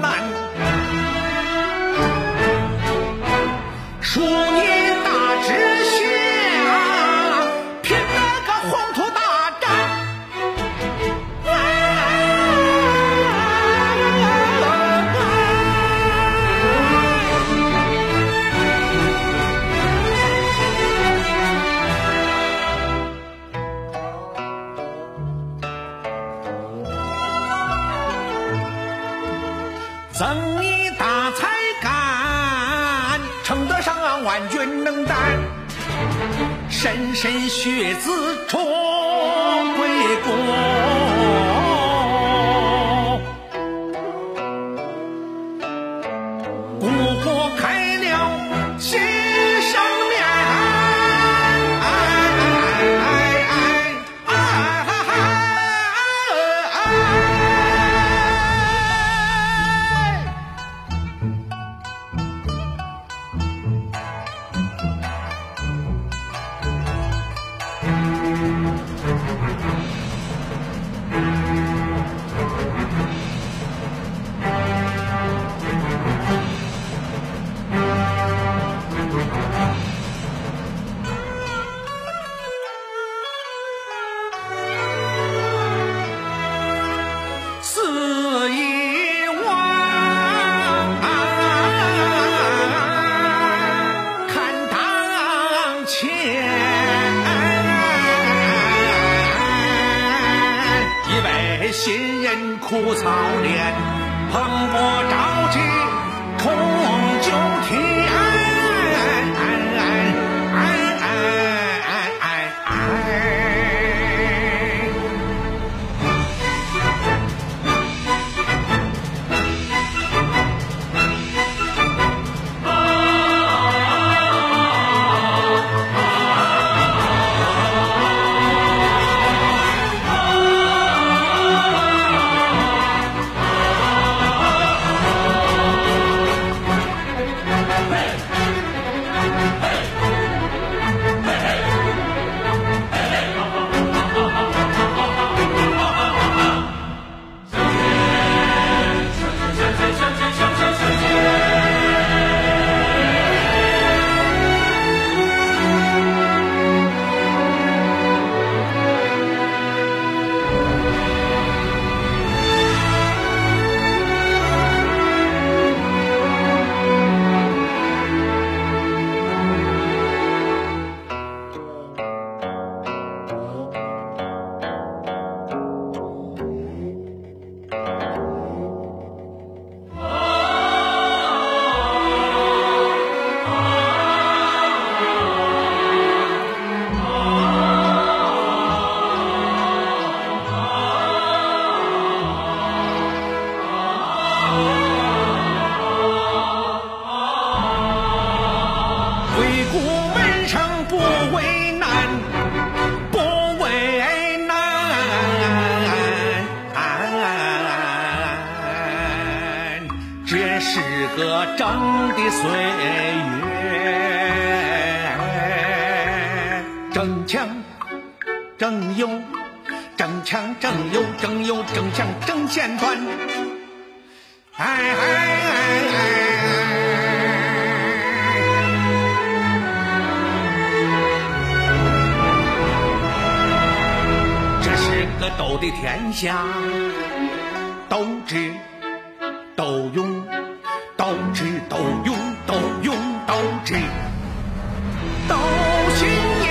难说赠你大才干，称得上万军能担，莘莘学子出归国。故国开了前，一位新人苦操练，蓬勃朝气，冲九天。个正的岁月，争强争勇，争强争勇，争勇争强争前端。哎哎哎哎！这是个斗的天下，斗智斗勇，斗智斗勇，斗勇斗智，斗心眼。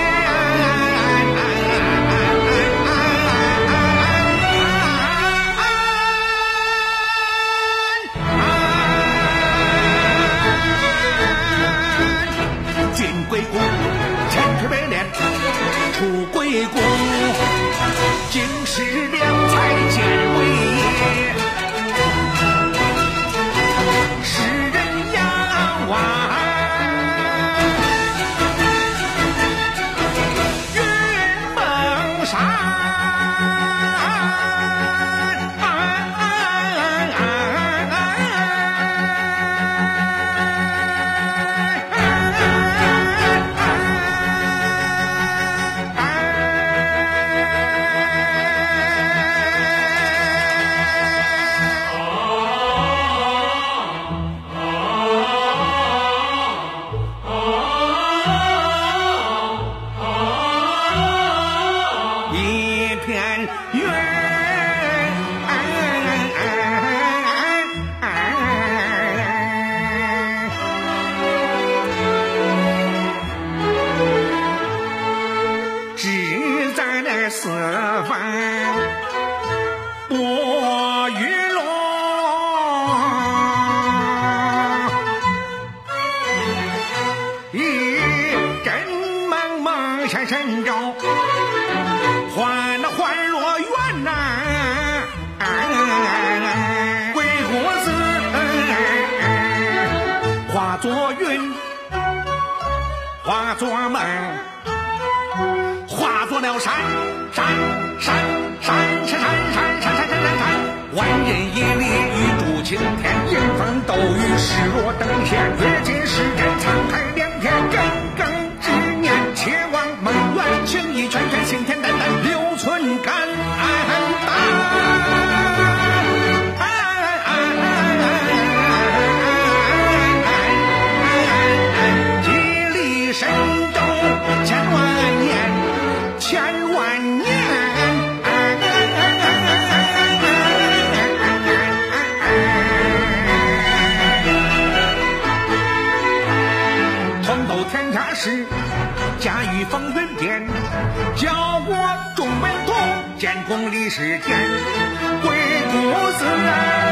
进归谷，千锤百炼；出归谷，经世良才见愿，只在那四方多雨落，一阵蒙蒙小晨钟。做梦，化作了山山山山山山山山山山山山，万人一里雨渡青天，迎风斗雨，势若登天，跃进时间沧海梦里是天，回谷是岸。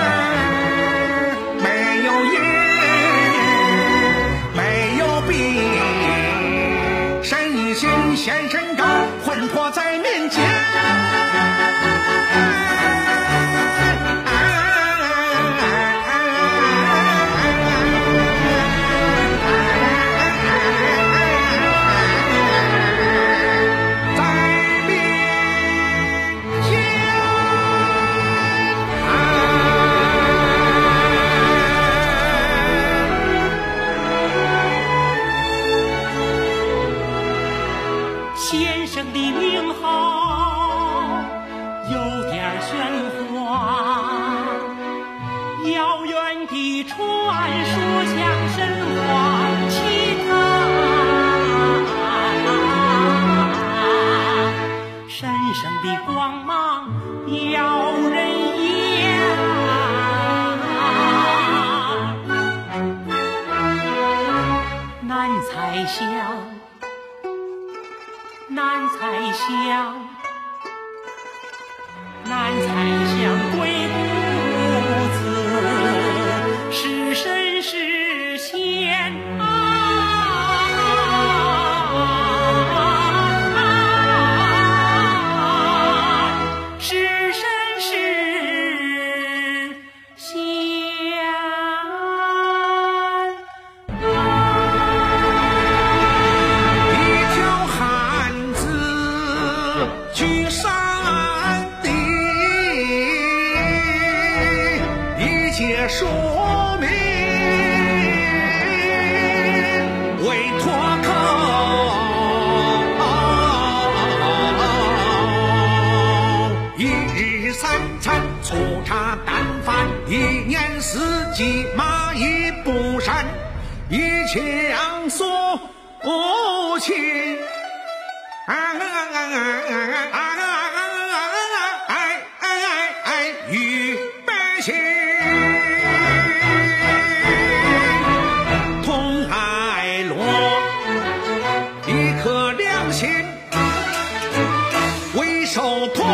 马义不山，一腔所不清啊啊啊啊啊啊啊啊！与百姓同落，一颗良心为首托。